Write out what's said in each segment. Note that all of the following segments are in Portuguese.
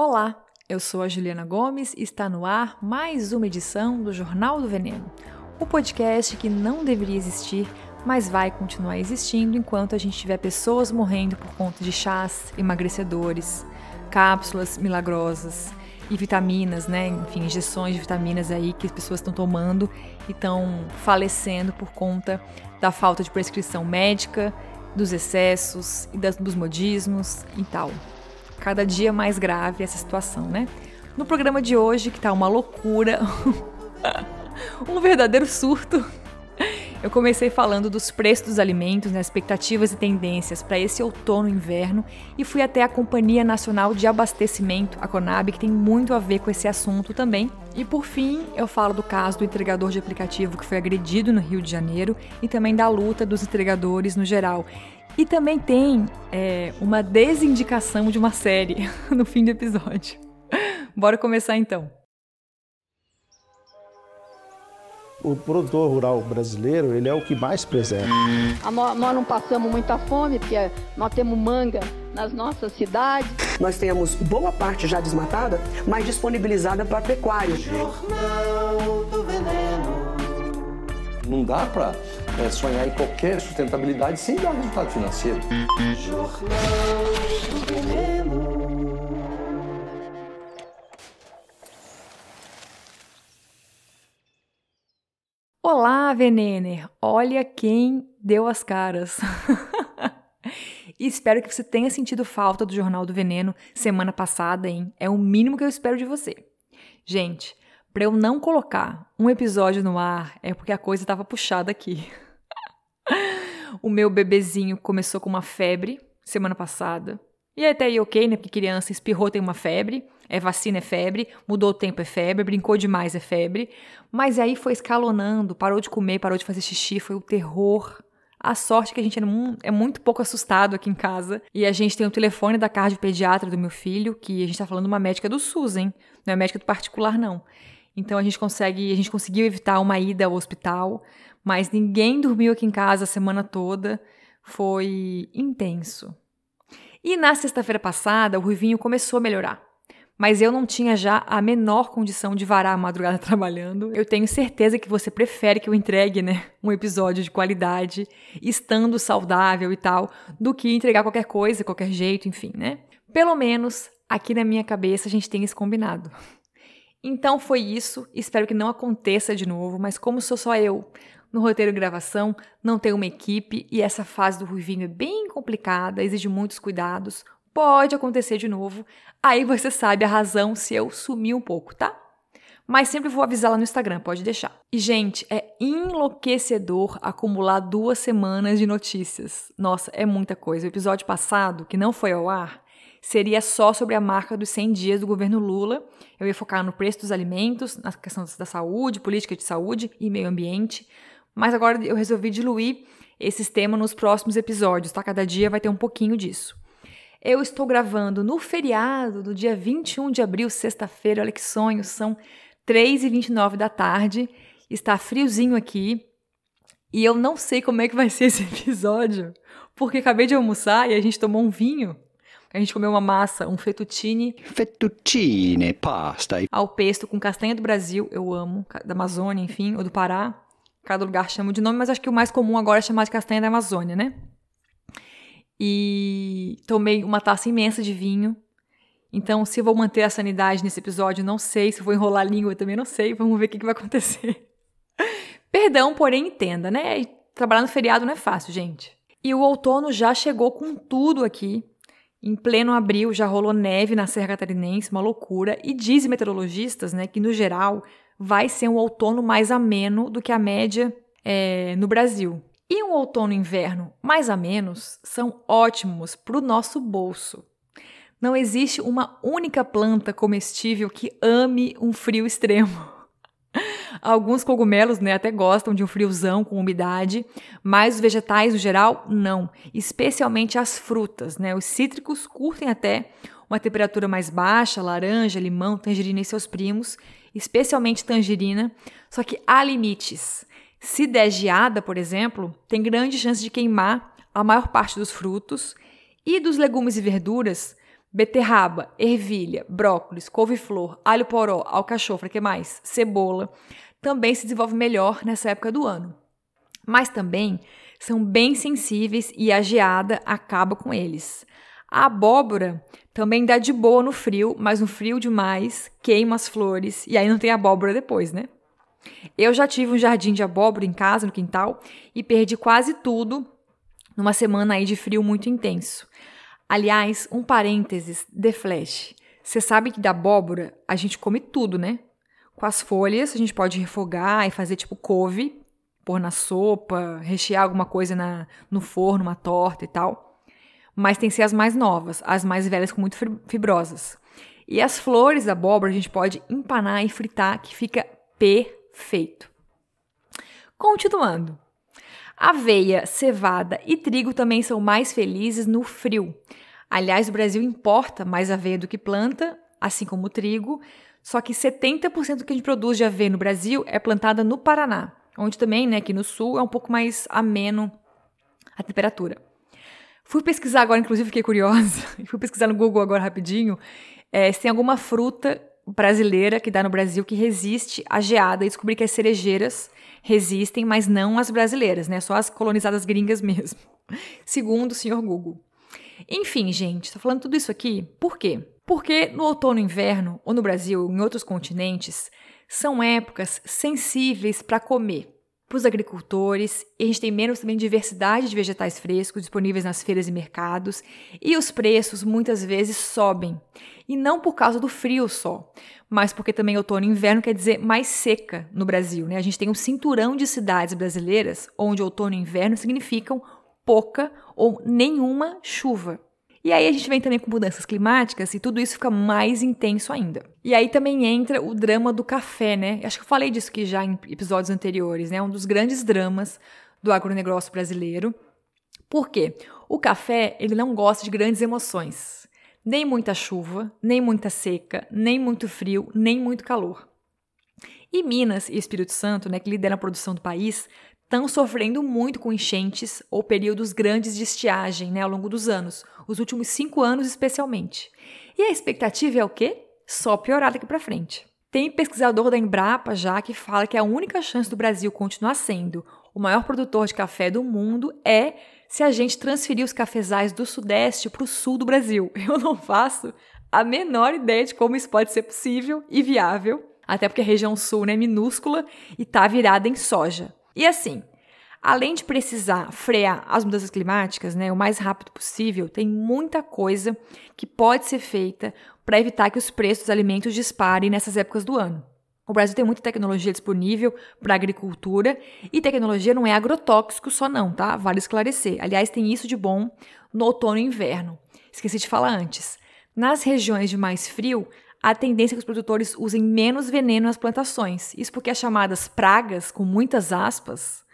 Olá, eu sou a Juliana Gomes e está no ar mais uma edição do Jornal do Veneno, o podcast que não deveria existir, mas vai continuar existindo enquanto a gente tiver pessoas morrendo por conta de chás emagrecedores, cápsulas milagrosas e vitaminas, né? Enfim, injeções de vitaminas aí que as pessoas estão tomando e estão falecendo por conta da falta de prescrição médica, dos excessos e das, dos modismos e tal cada dia mais grave essa situação, né? No programa de hoje, que tá uma loucura, um verdadeiro surto, eu comecei falando dos preços dos alimentos, né, expectativas e tendências para esse outono e inverno e fui até a Companhia Nacional de Abastecimento, a Conab, que tem muito a ver com esse assunto também. E por fim, eu falo do caso do entregador de aplicativo que foi agredido no Rio de Janeiro e também da luta dos entregadores no geral. E também tem é, uma desindicação de uma série no fim do episódio. Bora começar então. O produtor rural brasileiro, ele é o que mais preserva. Nós, nós não passamos muita fome, porque nós temos manga nas nossas cidades. Nós temos boa parte já desmatada, mas disponibilizada para pecuário. Jornal do Veneno. Não dá para é, sonhar em qualquer sustentabilidade sem dar resultado financeiro. Olá, Venener! Olha quem deu as caras. e espero que você tenha sentido falta do Jornal do Veneno semana passada, hein? É o mínimo que eu espero de você. Gente, para eu não colocar um episódio no ar é porque a coisa estava puxada aqui. o meu bebezinho começou com uma febre semana passada. E até aí ok, né? Porque criança espirrou tem uma febre, é vacina é febre, mudou o tempo é febre, brincou demais é febre. Mas aí foi escalonando, parou de comer, parou de fazer xixi, foi o terror. A sorte é que a gente é muito pouco assustado aqui em casa. E a gente tem o telefone da cardiopediatra do meu filho, que a gente tá falando uma médica do SUS, hein? Não é médica do particular, não. Então a gente consegue, a gente conseguiu evitar uma ida ao hospital mas ninguém dormiu aqui em casa a semana toda. Foi intenso. E na sexta-feira passada, o Ruivinho começou a melhorar. Mas eu não tinha já a menor condição de varar a madrugada trabalhando. Eu tenho certeza que você prefere que eu entregue, né, um episódio de qualidade, estando saudável e tal, do que entregar qualquer coisa, qualquer jeito, enfim, né? Pelo menos aqui na minha cabeça a gente tem esse combinado. Então foi isso, espero que não aconteça de novo, mas como sou só eu, no roteiro de gravação, não tem uma equipe e essa fase do Ruivinho é bem complicada, exige muitos cuidados. Pode acontecer de novo. Aí você sabe a razão se eu sumir um pouco, tá? Mas sempre vou avisar lá no Instagram, pode deixar. E, gente, é enlouquecedor acumular duas semanas de notícias. Nossa, é muita coisa. O episódio passado, que não foi ao ar, seria só sobre a marca dos 100 dias do governo Lula. Eu ia focar no preço dos alimentos, na questão da saúde, política de saúde e meio ambiente. Mas agora eu resolvi diluir esses temas nos próximos episódios, tá? Cada dia vai ter um pouquinho disso. Eu estou gravando no feriado do dia 21 de abril, sexta-feira. Olha que sonho, são 3h29 da tarde. Está friozinho aqui. E eu não sei como é que vai ser esse episódio, porque acabei de almoçar e a gente tomou um vinho. A gente comeu uma massa, um fettuccine. Fettuccine, pasta. Ao pesto com castanha do Brasil, eu amo, da Amazônia, enfim, ou do Pará. Cada lugar chama de nome, mas acho que o mais comum agora é chamar de castanha da Amazônia, né? E tomei uma taça imensa de vinho. Então, se eu vou manter a sanidade nesse episódio, não sei. Se eu vou enrolar a língua, também não sei. Vamos ver o que, que vai acontecer. Perdão, porém entenda, né? Trabalhar no feriado não é fácil, gente. E o outono já chegou com tudo aqui. Em pleno abril já rolou neve na Serra Catarinense, uma loucura. E dizem meteorologistas, né, que no geral vai ser um outono mais ameno do que a média é, no Brasil. E um outono e inverno mais amenos são ótimos para o nosso bolso. Não existe uma única planta comestível que ame um frio extremo. Alguns cogumelos né, até gostam de um friozão com umidade, mas os vegetais no geral não, especialmente as frutas. Né? Os cítricos curtem até uma temperatura mais baixa, laranja, limão, tangerina e seus primos, especialmente tangerina, só que há limites. Se der geada, por exemplo, tem grande chance de queimar a maior parte dos frutos e dos legumes e verduras, beterraba, ervilha, brócolis, couve-flor, alho poró, alcachofra, que mais? Cebola, também se desenvolve melhor nessa época do ano. Mas também são bem sensíveis e a geada acaba com eles. A abóbora também dá de boa no frio, mas no frio demais queima as flores e aí não tem abóbora depois, né? Eu já tive um jardim de abóbora em casa, no quintal, e perdi quase tudo numa semana aí de frio muito intenso. Aliás, um parênteses, The Flash. Você sabe que da abóbora a gente come tudo, né? Com as folhas a gente pode refogar e fazer tipo couve, pôr na sopa, rechear alguma coisa na, no forno, uma torta e tal. Mas tem que ser as mais novas, as mais velhas com muito fibrosas. E as flores da abóbora a gente pode empanar e fritar, que fica perfeito. Continuando. Aveia, cevada e trigo também são mais felizes no frio. Aliás, o Brasil importa mais aveia do que planta, assim como o trigo, só que 70% do que a gente produz de aveia no Brasil é plantada no Paraná, onde também, né, aqui no sul, é um pouco mais ameno a temperatura. Fui pesquisar agora, inclusive fiquei curiosa, fui pesquisar no Google agora rapidinho, é, se tem alguma fruta brasileira que dá no Brasil que resiste à geada e descobri que as cerejeiras resistem, mas não as brasileiras, né? Só as colonizadas gringas mesmo. Segundo o senhor Google. Enfim, gente, estou falando tudo isso aqui por quê? Porque no outono e inverno, ou no Brasil ou em outros continentes, são épocas sensíveis para comer para os agricultores, e a gente tem menos também diversidade de vegetais frescos disponíveis nas feiras e mercados, e os preços muitas vezes sobem. E não por causa do frio só, mas porque também outono e inverno quer dizer mais seca no Brasil. Né? A gente tem um cinturão de cidades brasileiras onde outono e inverno significam pouca ou nenhuma chuva. E aí a gente vem também com mudanças climáticas e tudo isso fica mais intenso ainda. E aí também entra o drama do café, né? Acho que eu falei disso aqui já em episódios anteriores, né? Um dos grandes dramas do agronegócio brasileiro. Por quê? O café, ele não gosta de grandes emoções. Nem muita chuva, nem muita seca, nem muito frio, nem muito calor. E Minas e Espírito Santo, né, que lideram a produção do país, estão sofrendo muito com enchentes ou períodos grandes de estiagem né, ao longo dos anos, os últimos cinco anos especialmente. E a expectativa é o quê? Só piorar daqui para frente. Tem pesquisador da Embrapa já que fala que a única chance do Brasil continuar sendo o maior produtor de café do mundo é se a gente transferir os cafezais do Sudeste para o Sul do Brasil. Eu não faço a menor ideia de como isso pode ser possível e viável, até porque a região Sul né, é minúscula e está virada em soja. E assim, além de precisar frear as mudanças climáticas, né, o mais rápido possível, tem muita coisa que pode ser feita para evitar que os preços dos alimentos disparem nessas épocas do ano. O Brasil tem muita tecnologia disponível para agricultura e tecnologia não é agrotóxico só não, tá? Vale esclarecer. Aliás, tem isso de bom no outono e inverno. Esqueci de falar antes. Nas regiões de mais frio, a tendência é que os produtores usem menos veneno nas plantações. Isso porque as chamadas pragas, com muitas aspas,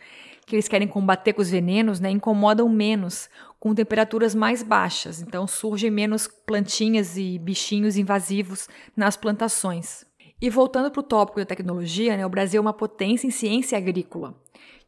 que eles querem combater com os venenos, né, incomodam menos com temperaturas mais baixas. Então surgem menos plantinhas e bichinhos invasivos nas plantações. E voltando para o tópico da tecnologia, né, o Brasil é uma potência em ciência agrícola.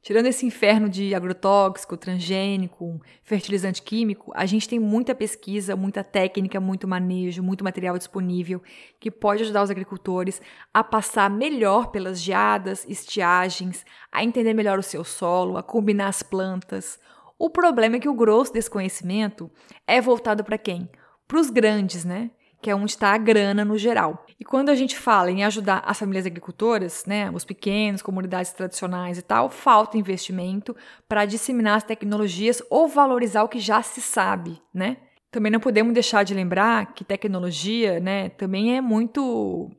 Tirando esse inferno de agrotóxico, transgênico, fertilizante químico, a gente tem muita pesquisa, muita técnica, muito manejo, muito material disponível que pode ajudar os agricultores a passar melhor pelas geadas, estiagens, a entender melhor o seu solo, a combinar as plantas. O problema é que o grosso desse conhecimento é voltado para quem? Para os grandes, né? Que é onde está a grana no geral. E quando a gente fala em ajudar as famílias agricultoras, né, os pequenos, comunidades tradicionais e tal, falta investimento para disseminar as tecnologias ou valorizar o que já se sabe, né? Também não podemos deixar de lembrar que tecnologia, né, também é muito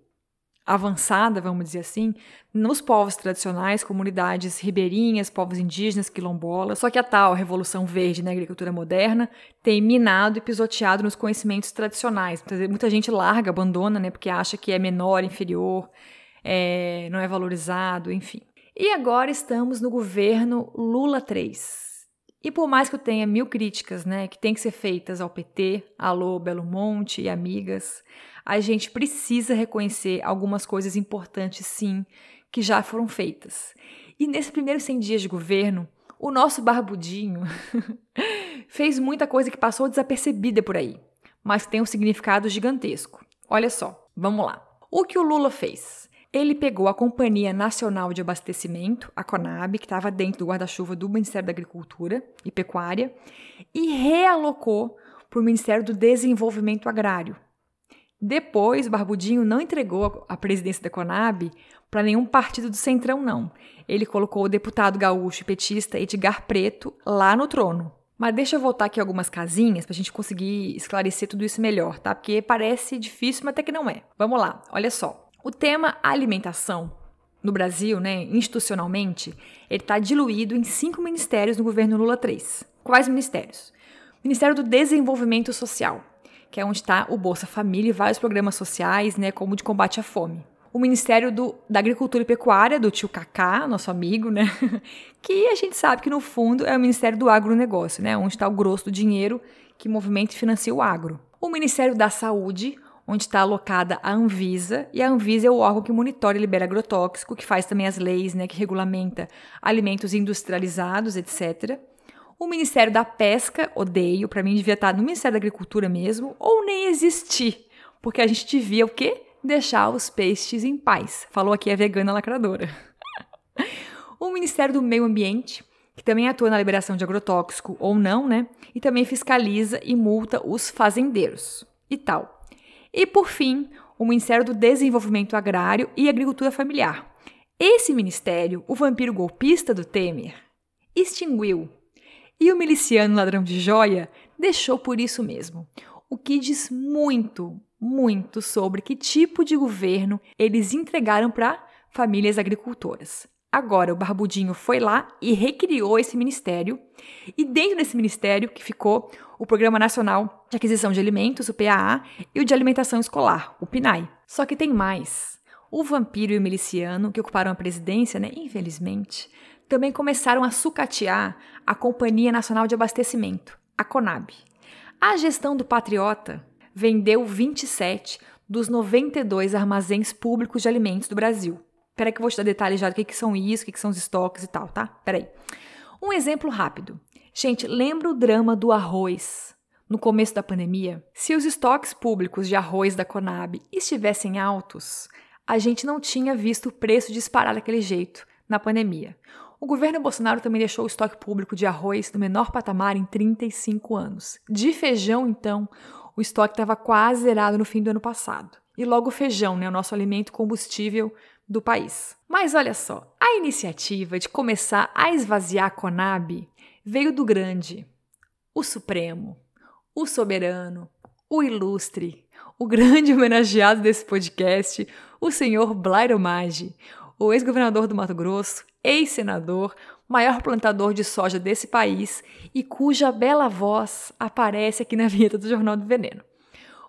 avançada, vamos dizer assim, nos povos tradicionais, comunidades ribeirinhas, povos indígenas, quilombolas. Só que a tal revolução verde na agricultura moderna tem minado e pisoteado nos conhecimentos tradicionais. Muita gente larga, abandona, né, porque acha que é menor, inferior, é, não é valorizado, enfim. E agora estamos no governo Lula 3. E por mais que eu tenha mil críticas, né, que tem que ser feitas ao PT, alô Belo Monte e amigas, a gente precisa reconhecer algumas coisas importantes, sim, que já foram feitas. E nesses primeiros 100 dias de governo, o nosso barbudinho fez muita coisa que passou desapercebida por aí. mas tem um significado gigantesco. Olha só, vamos lá. O que o Lula fez? Ele pegou a Companhia Nacional de Abastecimento, a CONAB, que estava dentro do guarda-chuva do Ministério da Agricultura e Pecuária, e realocou para o Ministério do Desenvolvimento Agrário. Depois, Barbudinho não entregou a presidência da CONAB para nenhum partido do Centrão, não. Ele colocou o deputado gaúcho e petista Edgar Preto lá no trono. Mas deixa eu voltar aqui algumas casinhas para a gente conseguir esclarecer tudo isso melhor, tá? Porque parece difícil, mas até que não é. Vamos lá, olha só. O tema alimentação no Brasil, né, institucionalmente, ele está diluído em cinco ministérios no governo Lula 3. Quais ministérios? Ministério do Desenvolvimento Social, que é onde está o Bolsa Família e vários programas sociais, né, como de combate à fome o Ministério do, da Agricultura e Pecuária, do tio Cacá, nosso amigo, né? que a gente sabe que no fundo é o Ministério do Agronegócio, né? Onde está o grosso do dinheiro que movimenta e financia o agro. O Ministério da Saúde, onde está alocada a Anvisa, e a Anvisa é o órgão que monitora e libera agrotóxico, que faz também as leis, né, que regulamenta alimentos industrializados, etc. O Ministério da Pesca, odeio, para mim devia estar no Ministério da Agricultura mesmo, ou nem existir, porque a gente devia o quê? deixar os peixes em paz. Falou aqui a vegana lacradora. o Ministério do Meio Ambiente, que também atua na liberação de agrotóxico ou não, né? E também fiscaliza e multa os fazendeiros e tal. E por fim, o Ministério do Desenvolvimento Agrário e Agricultura Familiar. Esse ministério, o vampiro golpista do Temer, extinguiu. E o miliciano ladrão de joia deixou por isso mesmo. O que diz muito, muito sobre que tipo de governo eles entregaram para famílias agricultoras. Agora, o Barbudinho foi lá e recriou esse ministério, e dentro desse ministério que ficou o Programa Nacional de Aquisição de Alimentos, o PAA, e o de Alimentação Escolar, o PNAE. Só que tem mais. O vampiro e o miliciano, que ocuparam a presidência, né, infelizmente, também começaram a sucatear a Companhia Nacional de Abastecimento, a CONAB. A gestão do Patriota vendeu 27 dos 92 armazéns públicos de alimentos do Brasil. Peraí que eu vou te dar detalhes já do que, que são isso, o que, que são os estoques e tal, tá? Peraí. Um exemplo rápido. Gente, lembra o drama do arroz no começo da pandemia? Se os estoques públicos de arroz da Conab estivessem altos, a gente não tinha visto o preço disparar daquele jeito na pandemia. O governo Bolsonaro também deixou o estoque público de arroz no menor patamar em 35 anos. De feijão, então, o estoque estava quase zerado no fim do ano passado. E logo o feijão, né, o nosso alimento combustível do país. Mas olha só, a iniciativa de começar a esvaziar a Conab veio do grande, o Supremo, o soberano, o ilustre, o grande homenageado desse podcast, o senhor Blairo Maggi, o ex-governador do Mato Grosso, ex-senador, maior plantador de soja desse país e cuja bela voz aparece aqui na vinheta do Jornal do Veneno.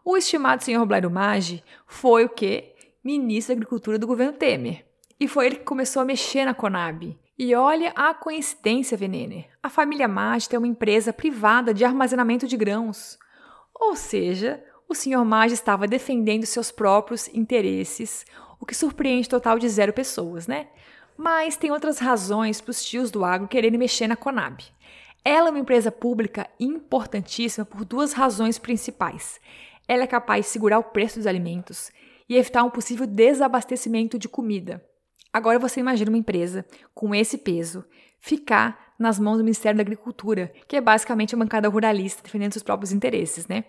O estimado senhor Blairo Maggi foi o que? Ministro da Agricultura do governo Temer. E foi ele que começou a mexer na Conab. E olha a coincidência, Venene. A família Maggi tem uma empresa privada de armazenamento de grãos. Ou seja, o senhor Maggi estava defendendo seus próprios interesses, o que surpreende total de zero pessoas, né? Mas tem outras razões para os tios do agro quererem mexer na Conab. Ela é uma empresa pública importantíssima por duas razões principais. Ela é capaz de segurar o preço dos alimentos e evitar um possível desabastecimento de comida. Agora você imagina uma empresa com esse peso ficar nas mãos do Ministério da Agricultura, que é basicamente a bancada ruralista defendendo seus próprios interesses, né?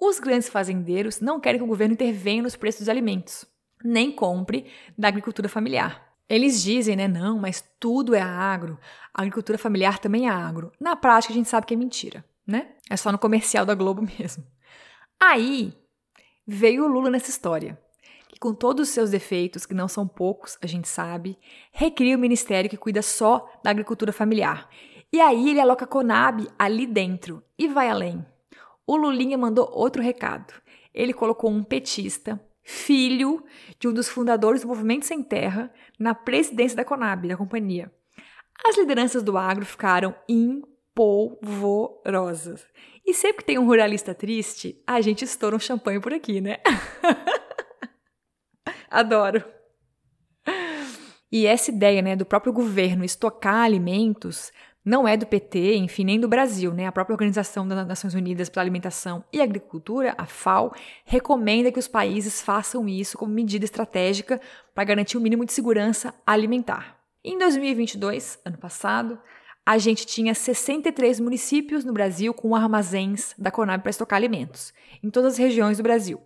Os grandes fazendeiros não querem que o governo intervenha nos preços dos alimentos, nem compre da agricultura familiar. Eles dizem, né, não, mas tudo é agro, a agricultura familiar também é agro. Na prática, a gente sabe que é mentira, né? É só no comercial da Globo mesmo. Aí veio o Lula nessa história, com todos os seus defeitos, que não são poucos, a gente sabe, recria o ministério que cuida só da agricultura familiar. E aí ele aloca a Conab ali dentro e vai além. O Lulinha mandou outro recado. Ele colocou um petista, filho de um dos fundadores do Movimento Sem Terra, na presidência da Conab, da companhia. As lideranças do agro ficaram empolvorosas. E sempre que tem um ruralista triste, a gente estoura um champanhe por aqui, né? Adoro. E essa ideia né, do próprio governo estocar alimentos não é do PT, enfim, nem do Brasil, né? A própria Organização das Nações Unidas para a Alimentação e Agricultura, a FAO, recomenda que os países façam isso como medida estratégica para garantir o mínimo de segurança alimentar. Em 2022, ano passado, a gente tinha 63 municípios no Brasil com armazéns da Conab para estocar alimentos, em todas as regiões do Brasil.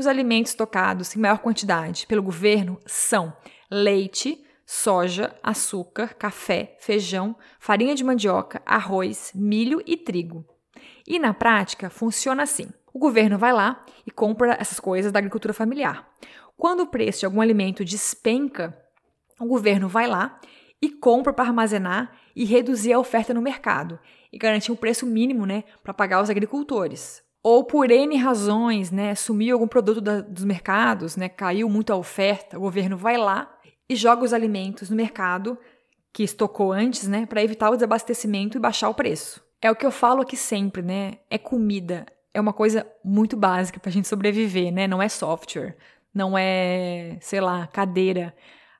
Os alimentos tocados em maior quantidade pelo governo são leite, soja, açúcar, café, feijão, farinha de mandioca, arroz, milho e trigo. E na prática funciona assim: o governo vai lá e compra essas coisas da agricultura familiar. Quando o preço de algum alimento despenca, o governo vai lá e compra para armazenar e reduzir a oferta no mercado e garantir um preço mínimo, né, para pagar os agricultores. Ou por N razões, né, sumiu algum produto da, dos mercados, né, caiu muito a oferta, o governo vai lá e joga os alimentos no mercado que estocou antes, né, para evitar o desabastecimento e baixar o preço. É o que eu falo aqui sempre, né? É comida. É uma coisa muito básica para a gente sobreviver, né? Não é software, não é, sei lá, cadeira.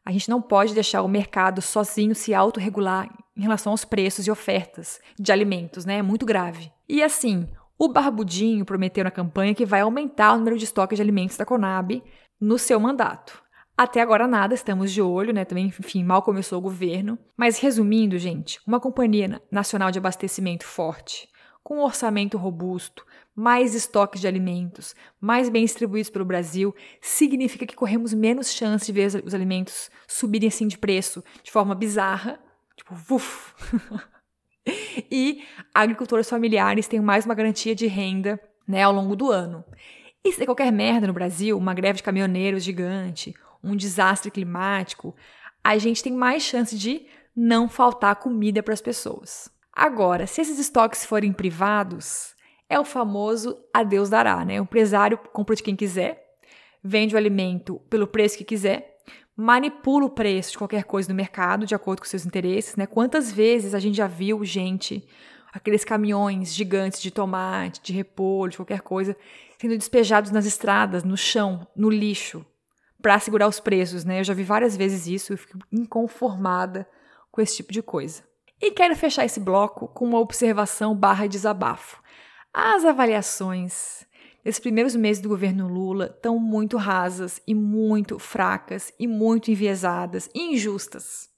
A gente não pode deixar o mercado sozinho se autorregular em relação aos preços e ofertas de alimentos, né? É muito grave. E assim, o Barbudinho prometeu na campanha que vai aumentar o número de estoques de alimentos da Conab no seu mandato. Até agora nada, estamos de olho, né? Também, enfim, mal começou o governo. Mas resumindo, gente, uma companhia nacional de abastecimento forte, com um orçamento robusto, mais estoques de alimentos, mais bem distribuídos pelo Brasil, significa que corremos menos chance de ver os alimentos subirem assim de preço de forma bizarra, tipo, vuf. e agricultores familiares têm mais uma garantia de renda, né, ao longo do ano. E se qualquer merda no Brasil, uma greve de caminhoneiros gigante, um desastre climático, a gente tem mais chance de não faltar comida para as pessoas. Agora, se esses estoques forem privados, é o famoso a Deus dará, né? O empresário compra de quem quiser, vende o alimento pelo preço que quiser, manipula o preço de qualquer coisa no mercado de acordo com seus interesses, né? Quantas vezes a gente já viu gente, aqueles caminhões gigantes de tomate, de repolho, de qualquer coisa, sendo despejados nas estradas, no chão, no lixo, para segurar os preços, né? Eu já vi várias vezes isso e fico inconformada com esse tipo de coisa. E quero fechar esse bloco com uma observação barra desabafo. As avaliações desses primeiros meses do governo Lula estão muito rasas e muito fracas e muito enviesadas e injustas.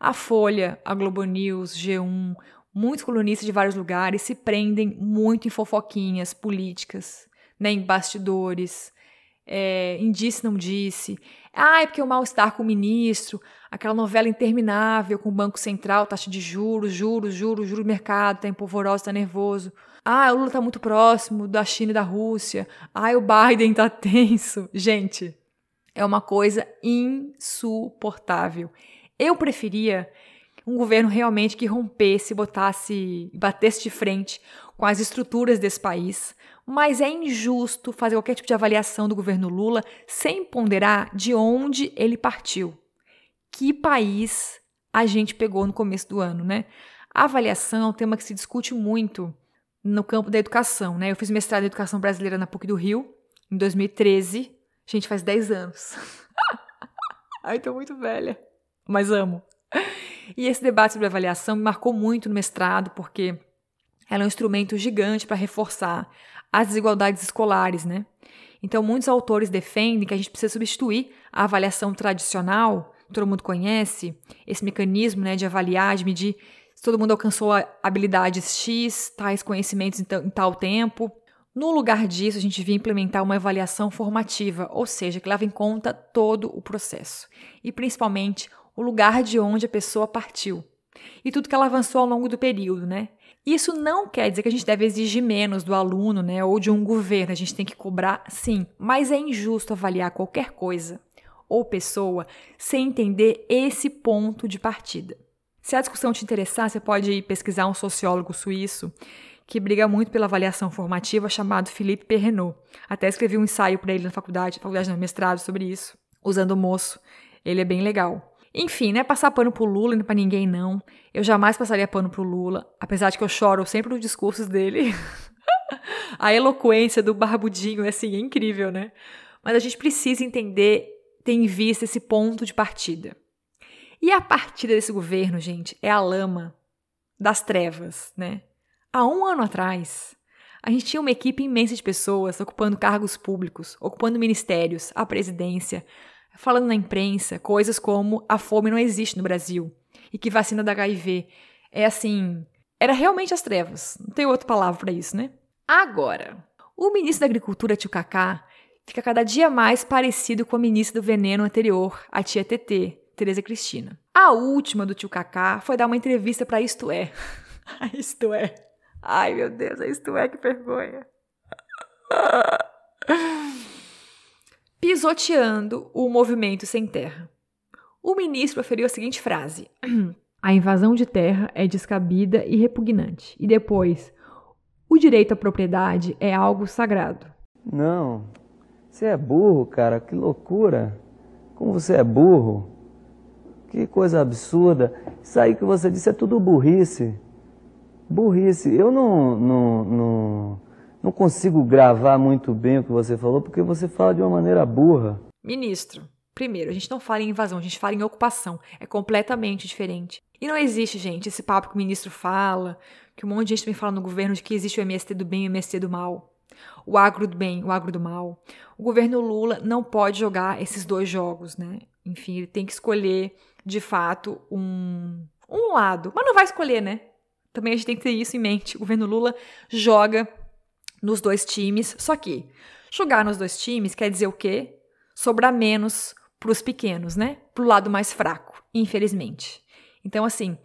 A Folha, a Globo News, G1, muitos colunistas de vários lugares se prendem muito em fofoquinhas políticas, né, em bastidores, é, em disse não disse. Ah, é porque o mal-estar com o ministro, aquela novela interminável com o Banco Central, taxa de juros, juros, juros, juros, mercado, tá empolvoroso, está nervoso. Ah, o Lula está muito próximo da China e da Rússia. Ah, o Biden está tenso. Gente, é uma coisa insuportável. Eu preferia um governo realmente que rompesse, botasse, batesse de frente com as estruturas desse país, mas é injusto fazer qualquer tipo de avaliação do governo Lula sem ponderar de onde ele partiu. Que país a gente pegou no começo do ano, né? A avaliação é um tema que se discute muito no campo da educação, né? Eu fiz mestrado em educação brasileira na PUC do Rio em 2013. Gente, faz 10 anos. Ai, tô muito velha, mas amo. E esse debate sobre avaliação me marcou muito no mestrado, porque ela é um instrumento gigante para reforçar as desigualdades escolares, né? Então, muitos autores defendem que a gente precisa substituir a avaliação tradicional, todo mundo conhece, esse mecanismo né, de avaliar, de medir se todo mundo alcançou habilidades X, tais conhecimentos em tal tempo. No lugar disso, a gente devia implementar uma avaliação formativa, ou seja, que leva em conta todo o processo e principalmente o lugar de onde a pessoa partiu e tudo que ela avançou ao longo do período, né? Isso não quer dizer que a gente deve exigir menos do aluno, né, ou de um governo. A gente tem que cobrar, sim, mas é injusto avaliar qualquer coisa ou pessoa sem entender esse ponto de partida. Se a discussão te interessar, você pode pesquisar um sociólogo suíço que briga muito pela avaliação formativa chamado Philippe Perrenot. Até escrevi um ensaio para ele na faculdade, faculdade não, mestrado sobre isso, usando o moço. Ele é bem legal. Enfim, não é passar pano pro Lula nem pra ninguém, não. Eu jamais passaria pano pro Lula, apesar de que eu choro sempre nos discursos dele. a eloquência do barbudinho é assim, é incrível, né? Mas a gente precisa entender, ter em vista esse ponto de partida. E a partida desse governo, gente, é a lama das trevas, né? Há um ano atrás, a gente tinha uma equipe imensa de pessoas ocupando cargos públicos, ocupando ministérios, a presidência, falando na imprensa coisas como a fome não existe no Brasil e que vacina da HIV é assim. Era realmente as trevas. Não tem outra palavra para isso, né? Agora, o ministro da Agricultura, tio Cacá, fica cada dia mais parecido com a ministra do veneno anterior, a tia TT, Tereza Cristina. A última do tio Cacá foi dar uma entrevista para Isto É. Isto É. Ai, meu Deus, Isto É, que vergonha. Pisoteando o movimento sem terra. O ministro proferiu a seguinte frase: A invasão de terra é descabida e repugnante. E depois, o direito à propriedade é algo sagrado. Não, você é burro, cara, que loucura. Como você é burro. Que coisa absurda. Isso aí que você disse é tudo burrice. Burrice. Eu não, não, não, não consigo gravar muito bem o que você falou, porque você fala de uma maneira burra. Ministro, primeiro, a gente não fala em invasão, a gente fala em ocupação. É completamente diferente. E não existe, gente, esse papo que o ministro fala, que um monte de gente também fala no governo de que existe o MST do bem e o MST do mal. O agro do bem, o agro do mal. O governo Lula não pode jogar esses dois jogos, né? Enfim, ele tem que escolher, de fato, um, um lado. Mas não vai escolher, né? Também a gente tem que ter isso em mente. O governo Lula joga nos dois times, só que jogar nos dois times quer dizer o quê? Sobrar menos para os pequenos, né? Para o lado mais fraco, infelizmente. Então, assim,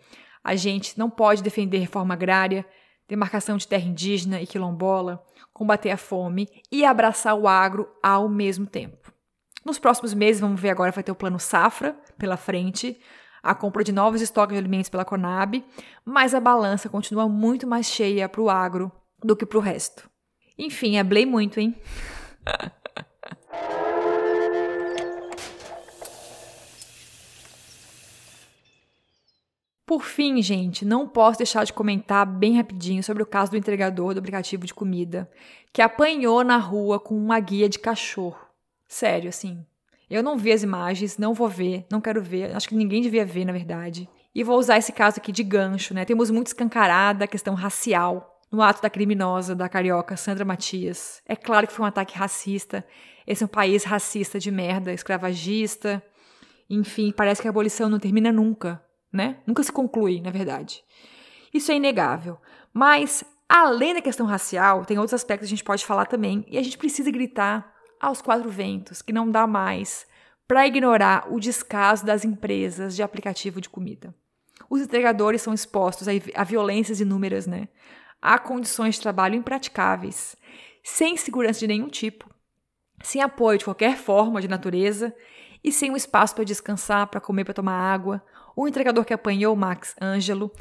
a gente não pode defender reforma agrária, demarcação de terra indígena e quilombola, combater a fome e abraçar o agro ao mesmo tempo. Nos próximos meses, vamos ver agora, vai ter o plano Safra pela frente, a compra de novos estoques de alimentos pela Conab, mas a balança continua muito mais cheia para o agro do que para o resto. Enfim, hablei muito, hein? Por fim, gente, não posso deixar de comentar bem rapidinho sobre o caso do entregador do aplicativo de comida, que apanhou na rua com uma guia de cachorro. Sério, assim. Eu não vi as imagens, não vou ver, não quero ver, acho que ninguém devia ver, na verdade. E vou usar esse caso aqui de gancho, né? Temos muito escancarada a questão racial no ato da criminosa da carioca Sandra Matias. É claro que foi um ataque racista. Esse é um país racista de merda, escravagista. Enfim, parece que a abolição não termina nunca né? Nunca se conclui, na verdade. Isso é inegável. Mas, além da questão racial, tem outros aspectos que a gente pode falar também, e a gente precisa gritar aos quatro ventos que não dá mais para ignorar o descaso das empresas de aplicativo de comida. Os entregadores são expostos a violências inúmeras, né? A condições de trabalho impraticáveis, sem segurança de nenhum tipo, sem apoio de qualquer forma de natureza e sem um espaço para descansar, para comer, para tomar água, o entregador que apanhou Max Ângelo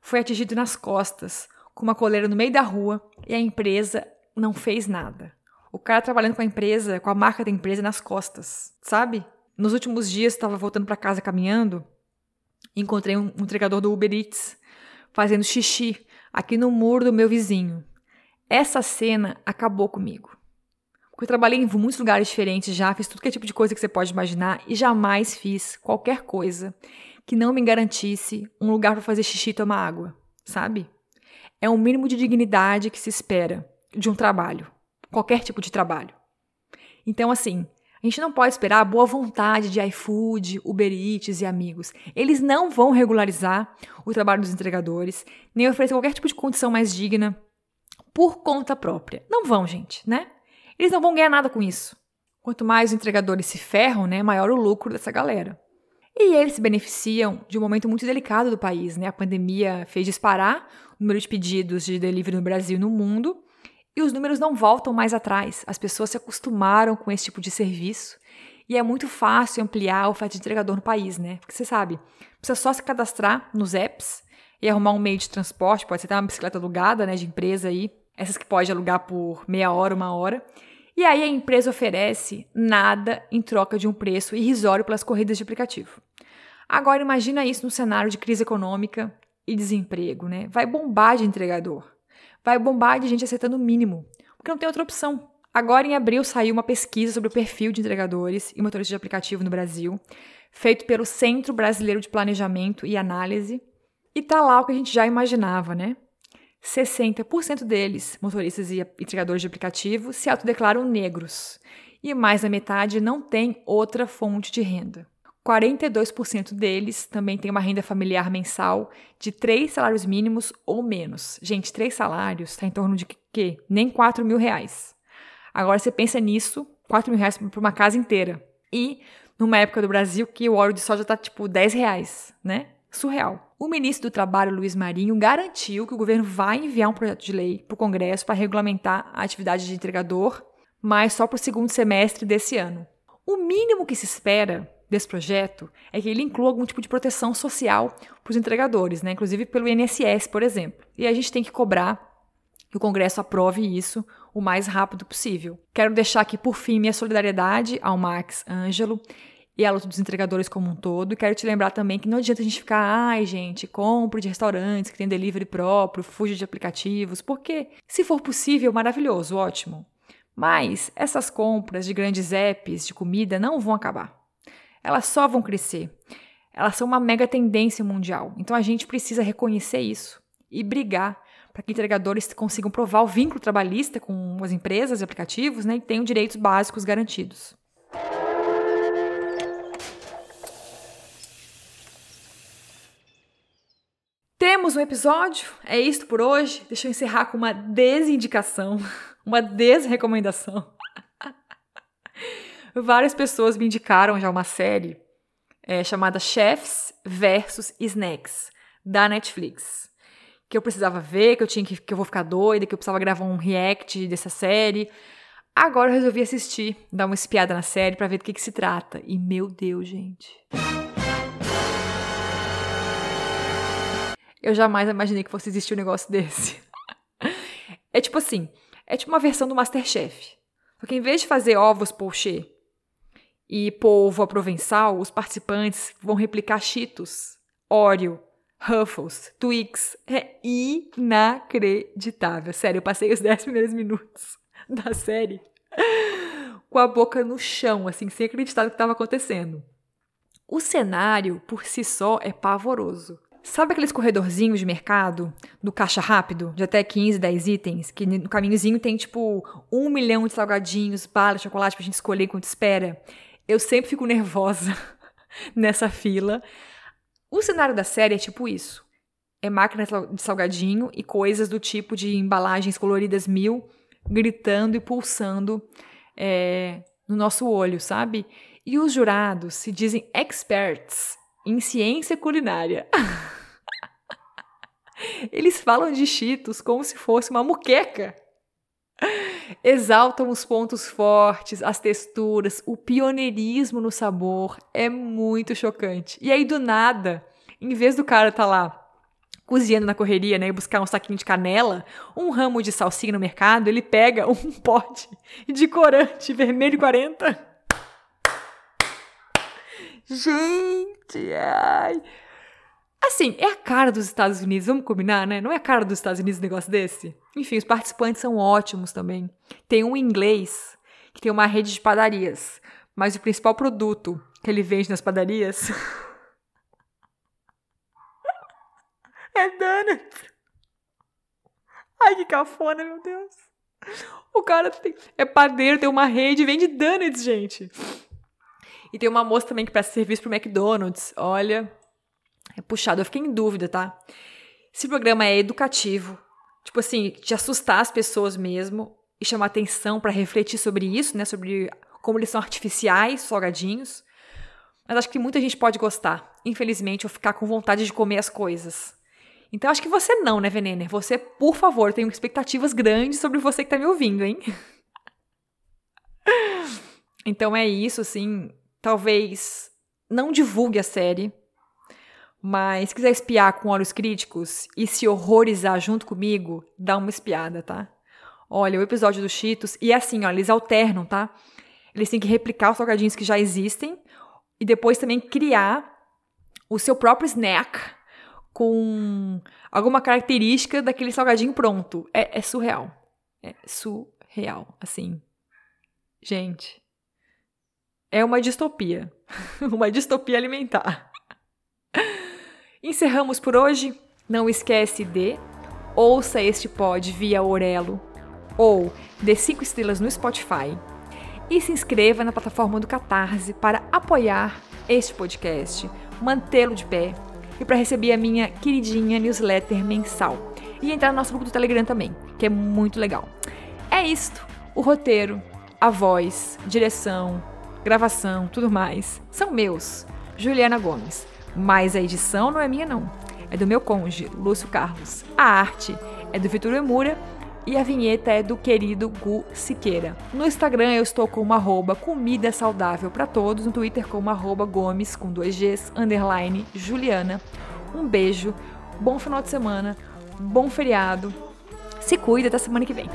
foi atingido nas costas com uma coleira no meio da rua e a empresa não fez nada. O cara trabalhando com a empresa, com a marca da empresa nas costas, sabe? Nos últimos dias estava voltando para casa caminhando encontrei um, entregador do Uber Eats fazendo xixi aqui no muro do meu vizinho. Essa cena acabou comigo. Porque eu trabalhei em muitos lugares diferentes já, fiz tudo que é tipo de coisa que você pode imaginar e jamais fiz qualquer coisa que não me garantisse um lugar para fazer xixi e tomar água, sabe? É um mínimo de dignidade que se espera de um trabalho, qualquer tipo de trabalho. Então, assim, a gente não pode esperar a boa vontade de iFood, Uber Eats e amigos. Eles não vão regularizar o trabalho dos entregadores, nem oferecer qualquer tipo de condição mais digna por conta própria. Não vão, gente, né? Eles não vão ganhar nada com isso. Quanto mais os entregadores se ferram, né, maior o lucro dessa galera. E eles se beneficiam de um momento muito delicado do país, né? A pandemia fez disparar o número de pedidos de delivery no Brasil e no mundo, e os números não voltam mais atrás. As pessoas se acostumaram com esse tipo de serviço, e é muito fácil ampliar a oferta de entregador no país, né? Porque você sabe, precisa só se cadastrar nos apps e arrumar um meio de transporte, pode ser até uma bicicleta alugada, né, de empresa aí, essas que pode alugar por meia hora, uma hora. E aí a empresa oferece nada em troca de um preço irrisório pelas corridas de aplicativo. Agora imagina isso no cenário de crise econômica e desemprego, né? Vai bombar de entregador. Vai bombar de gente acertando o mínimo, porque não tem outra opção. Agora em abril saiu uma pesquisa sobre o perfil de entregadores e motoristas de aplicativo no Brasil, feito pelo Centro Brasileiro de Planejamento e Análise. E tá lá o que a gente já imaginava, né? 60% deles, motoristas e entregadores de aplicativo, se autodeclaram negros. E mais da metade não tem outra fonte de renda. 42% deles também tem uma renda familiar mensal de três salários mínimos ou menos. Gente, três salários está em torno de quê? Nem 4 mil reais. Agora você pensa nisso, 4 mil reais para uma casa inteira. E numa época do Brasil que o óleo de soja está tipo 10 reais, né? Surreal. O ministro do Trabalho, Luiz Marinho, garantiu que o governo vai enviar um projeto de lei para o Congresso para regulamentar a atividade de entregador, mas só para o segundo semestre desse ano. O mínimo que se espera desse projeto é que ele inclua algum tipo de proteção social para os entregadores, né? inclusive pelo INSS, por exemplo. E a gente tem que cobrar que o Congresso aprove isso o mais rápido possível. Quero deixar aqui, por fim, minha solidariedade ao Max Ângelo e à luta dos entregadores como um todo. Quero te lembrar também que não adianta a gente ficar, ai, gente, compre de restaurantes que tem delivery próprio, fuja de aplicativos, porque, se for possível, maravilhoso, ótimo. Mas essas compras de grandes apps de comida não vão acabar elas só vão crescer. Elas são uma mega tendência mundial. Então a gente precisa reconhecer isso e brigar para que entregadores consigam provar o vínculo trabalhista com as empresas e aplicativos né, e tenham direitos básicos garantidos. Temos um episódio? É isto por hoje? Deixa eu encerrar com uma desindicação, uma desrecomendação. Várias pessoas me indicaram já uma série é, chamada Chefs versus Snacks, da Netflix. Que eu precisava ver, que eu tinha que, que eu vou ficar doida, que eu precisava gravar um react dessa série. Agora eu resolvi assistir, dar uma espiada na série para ver do que, que se trata. E meu Deus, gente. Eu jamais imaginei que fosse existir um negócio desse. é tipo assim, é tipo uma versão do Masterchef. Porque em vez de fazer ovos pochê e polvo provençal, os participantes vão replicar Cheetos, Oreo, Ruffles, Twix. É inacreditável. Sério, eu passei os 10 primeiros minutos da série com a boca no chão, assim, sem acreditar no que estava acontecendo. O cenário, por si só, é pavoroso. Sabe aqueles corredorzinhos de mercado, do caixa rápido, de até 15, 10 itens, que no caminhozinho tem tipo um milhão de salgadinhos, balas, chocolate pra gente escolher enquanto espera? Eu sempre fico nervosa nessa fila. O cenário da série é tipo isso. É máquina de salgadinho e coisas do tipo de embalagens coloridas mil gritando e pulsando é, no nosso olho, sabe? E os jurados se dizem experts em ciência culinária. Eles falam de Cheetos como se fosse uma muqueca. Exaltam os pontos fortes, as texturas, o pioneirismo no sabor. É muito chocante. E aí, do nada, em vez do cara tá lá cozinhando na correria, né, e buscar um saquinho de canela, um ramo de salsinha no mercado, ele pega um pote de corante vermelho 40. Gente, ai. Assim, é a cara dos Estados Unidos, vamos combinar, né? Não é a cara dos Estados Unidos um negócio desse? Enfim, os participantes são ótimos também. Tem um inglês que tem uma rede de padarias, mas o principal produto que ele vende nas padarias é donut. Ai, que cafona, meu Deus. O cara tem, é padeiro, tem uma rede, vende donuts, gente. E tem uma moça também que presta serviço pro McDonald's. Olha, é puxado. Eu fiquei em dúvida, tá? Esse programa é educativo, tipo assim, de assustar as pessoas mesmo e chamar atenção para refletir sobre isso, né? Sobre como eles são artificiais, salgadinhos. Mas acho que muita gente pode gostar, infelizmente, ou ficar com vontade de comer as coisas. Então acho que você não, né, Venener? Você, por favor, tenho expectativas grandes sobre você que tá me ouvindo, hein? então é isso, assim. Talvez não divulgue a série, mas se quiser espiar com olhos críticos e se horrorizar junto comigo, dá uma espiada, tá? Olha, o episódio dos Cheetos, e é assim, ó, eles alternam, tá? Eles têm que replicar os salgadinhos que já existem e depois também criar o seu próprio snack com alguma característica daquele salgadinho pronto. É, é surreal. É surreal, assim. Gente, é uma distopia. uma distopia alimentar. Encerramos por hoje. Não esquece de ouça este pod via Orelo ou dê 5 estrelas no Spotify e se inscreva na plataforma do Catarse para apoiar este podcast, mantê-lo de pé e para receber a minha queridinha newsletter mensal. E entrar no nosso grupo do Telegram também, que é muito legal. É isto. O roteiro, a voz, direção, gravação, tudo mais, são meus, Juliana Gomes. Mas a edição não é minha, não. É do meu cônjuge, Lúcio Carlos. A arte é do Vitor Emura e a vinheta é do querido Gu Siqueira. No Instagram eu estou como arroba comida saudável para todos, no Twitter como arroba gomes com dois Gs, underline Juliana. Um beijo, bom final de semana, bom feriado, se cuida até semana que vem.